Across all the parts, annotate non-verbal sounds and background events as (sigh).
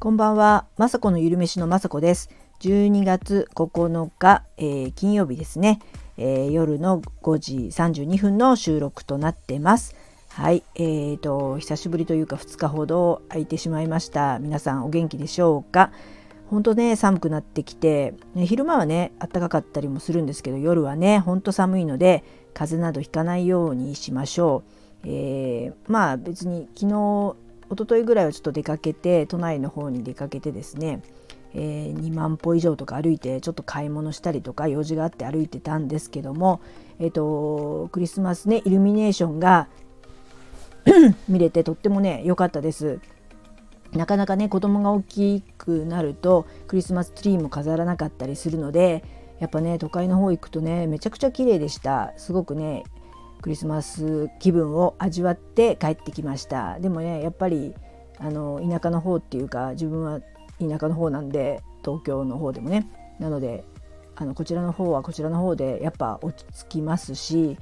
こんばんは、まさこのゆるめしのまさこです。12月9日、えー、金曜日ですね、えー、夜の5時32分の収録となってます。はい、えーと、久しぶりというか2日ほど空いてしまいました。皆さんお元気でしょうか？本当ね、寒くなってきて、ね、昼間はね、暖かかったりもするんですけど、夜はね、ほんと寒いので、風邪などひかないようにしましょう。えー、まあ別に昨日一昨日ぐらいはちょっと出かけて都内の方に出かけてですね、えー、2万歩以上とか歩いてちょっと買い物したりとか用事があって歩いてたんですけども、えーと、クリスマスねイルミネーションが (coughs) 見れてとってもね良かったです。なかなかね子供が大きくなるとクリスマスツリーも飾らなかったりするのでやっぱね都会の方行くとねめちゃくちゃ綺麗でしたすごくねクリスマス気分を味わって帰ってきました。でもねやっぱりあの田舎の方っていうか自分は田舎の方なんで東京の方でもね。なのであのこちらの方はこちらの方でやっぱ落ち着きますし、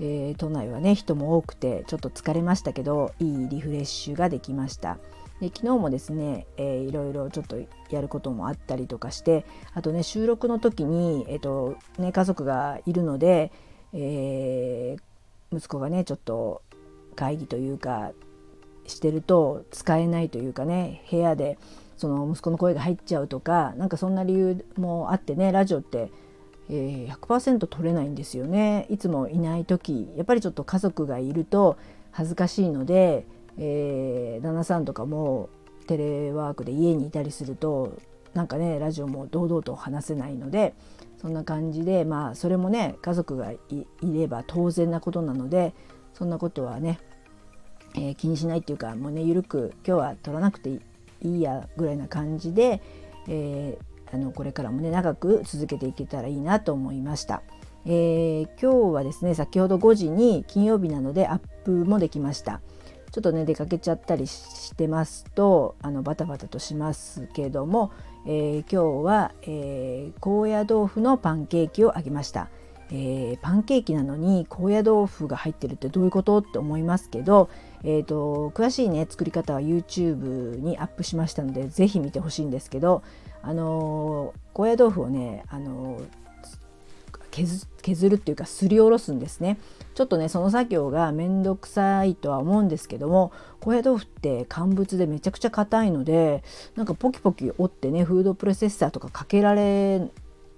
えー、都内はね人も多くてちょっと疲れましたけどいいリフレッシュができました。で昨日もですね、えー、いろいろちょっとやることもあったりとかしてあとね収録の時に、えーとね、家族がいるのでえー、息子がねちょっと会議というかしてると使えないというかね部屋でその息子の声が入っちゃうとかなんかそんな理由もあってねラジオって、えー、100%取れないんですよね。いつもいない時やっぱりちょっと家族がいると恥ずかしいので、えー、旦那さんとかもテレワークで家にいたりするとなんかねラジオも堂々と話せないのでそんな感じでまあそれもね家族がいれば当然なことなのでそんなことはね、えー、気にしないっていうかもうね緩く今日は取らなくていいやぐらいな感じで、えー、あのこれからもね長く続けていけたらいいなと思いました。えー、今日はですね先ほど5時に金曜日なのでアップもできました。ちょっとね出かけちゃったりしてますとあのバタバタとしますけども、えー、今日は、えー、高野豆腐のパンケーキを揚げました、えー、パンケーキなのに高野豆腐が入ってるってどういうことって思いますけど、えーと、詳しいね作り方は YouTube にアップしましたので是非見てほしいんですけどあの高野豆腐をねあの削るっていうかすりおろすんですねちょっとねその作業がめんどくさいとは思うんですけども高野豆腐って乾物でめちゃくちゃ硬いのでなんかポキポキ折ってねフードプロセッサーとかかけられ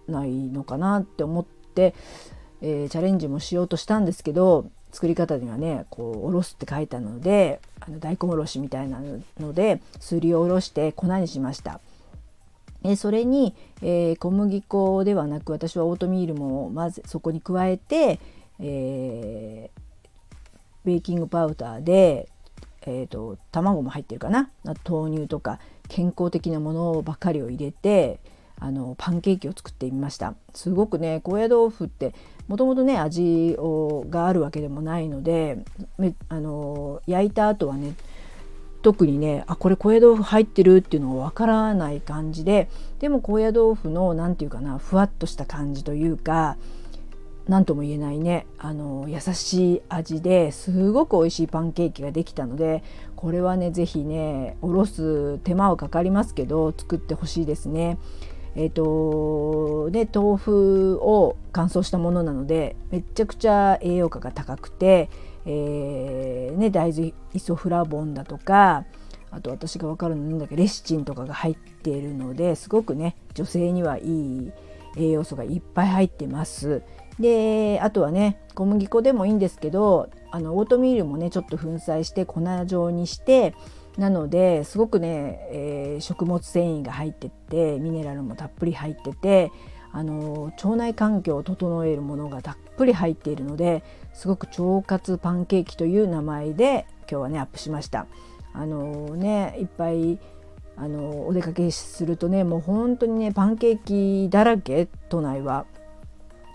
ないのかなって思って、えー、チャレンジもしようとしたんですけど作り方にはねこうおろすって書いたのであの大根おろしみたいなのですりおろして粉にしました。えそれに、えー、小麦粉ではなく私はオートミールもまずそこに加えて、えー、ベーキングパウダーで、えーと、卵も入ってるかな？豆乳とか健康的なものばかりを入れてあのパンケーキを作ってみました。すごくね高野豆腐ってもともとね味をがあるわけでもないのであの焼いた後はね特にねあこれ高野豆腐入ってるっていうのがわからない感じででも高野豆腐の何て言うかなふわっとした感じというか何とも言えないねあの優しい味ですごく美味しいパンケーキができたのでこれはね是非ねおろす手間はかかりますけど作ってほしいですね。えーとで豆腐を乾燥したものなのでめちゃくちゃ栄養価が高くてえー、ね、大豆イソフラボンだとかあと私が分かるのなんだっけレシチンとかが入っているのですごくね女性にはいい栄養素がいっぱい入ってます。であとはね小麦粉でもいいんですけどあのオートミールもねちょっと粉砕して粉状にしてなのですごくね、えー、食物繊維が入っててミネラルもたっぷり入っててあの腸内環境を整えるものがたっぷり入っているのですごく腸活パンケーキという名前で今日はねアップしました。あのねいっぱいあのお出かけするとねもう本当にねパンケーキだらけ都内は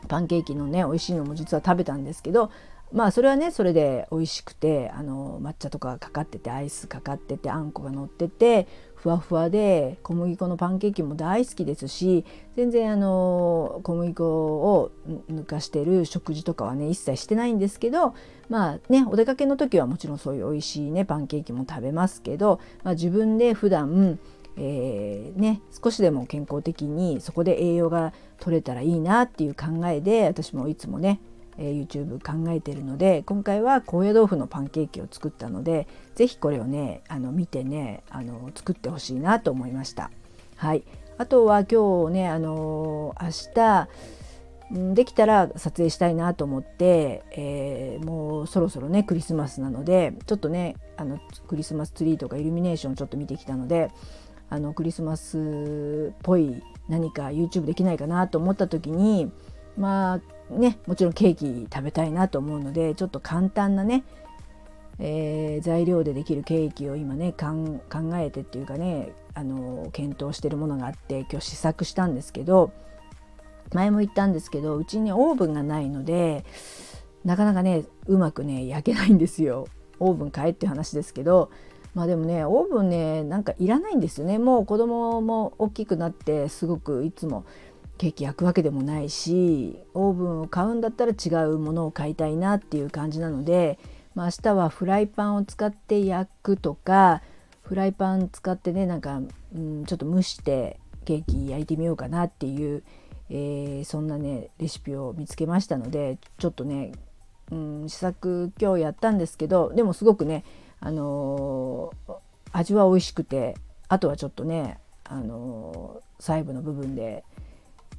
パンケーキのね美味しいのも実は食べたんですけどまあそれはねそれで美味しくてあの抹茶とかかかっててアイスかかっててあんこが乗っててふわふわで小麦粉のパンケーキも大好きですし全然あの小麦粉を抜かしてる食事とかはね一切してないんですけどまあねお出かけの時はもちろんそういう美味しいねパンケーキも食べますけど、まあ、自分で普段えー、ね、少しでも健康的にそこで栄養が取れたらいいなっていう考えで私もいつもね、えー、YouTube 考えてるので今回は高野豆腐のパンケーキを作ったので是非これをねあの見てねあの作ってほしいなと思いました。はい、あとは今日ねあの明日できたら撮影したいなと思って、えー、もうそろそろねクリスマスなのでちょっとねあのクリスマスツリーとかイルミネーションちょっと見てきたのであのクリスマスっぽい何か YouTube できないかなと思った時にまあねもちろんケーキ食べたいなと思うのでちょっと簡単なね、えー、材料でできるケーキを今ね考えてっていうかねあの検討してるものがあって今日試作したんですけど前も言ったんですけどうちにオーブンがないのでなかなかねうまくね焼けないんですよ。オーブン買えって話ですけどまあでもねオーブンねなんかいらないんですよねもう子供も大きくなってすごくいつもケーキ焼くわけでもないしオーブンを買うんだったら違うものを買いたいなっていう感じなので、まあ、明日はフライパンを使って焼くとかフライパン使ってねなんか、うん、ちょっと蒸してケーキ焼いてみようかなっていう、えー、そんなねレシピを見つけましたのでちょっとね、うん、試作今日やったんですけどでもすごくねあのー、味は美味しくてあとはちょっとね、あのー、細部の部分で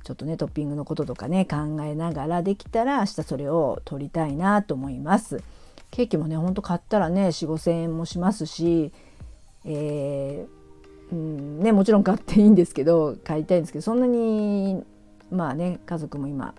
ちょっとねトッピングのこととかね考えながらできたら明日それを取りたいなと思います。ケーキもねほんと買ったらね4 5千円もしますし、えー、うんね、もちろん買っていいんですけど買いたいんですけどそんなにまあね家族も今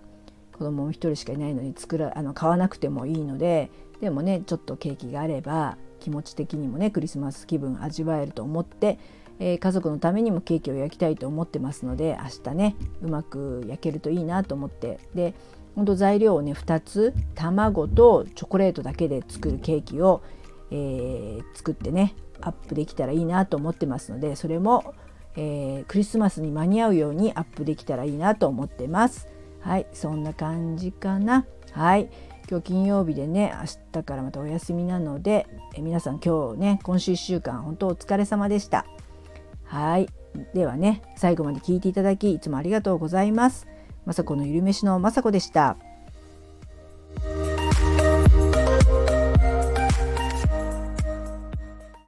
子供も1人しかいないのに作らあの買わなくてもいいのででもねちょっとケーキがあれば気持ち的にもねクリスマス気分味わえると思って、えー、家族のためにもケーキを焼きたいと思ってますので明日ねうまく焼けるといいなと思ってでほんと材料をね2つ卵とチョコレートだけで作るケーキを、えー、作ってねアップできたらいいなと思ってますのでそれも、えー、クリスマスに間に合うようにアップできたらいいなと思ってます。はいそんな感じかな。はい今日金曜日でね明日からまたお休みなのでえ皆さん今日ね今週1週間本当お疲れ様でしたはい。ではね最後まで聞いていただきいつもありがとうございます。まさこのゆるめしのまさこでした。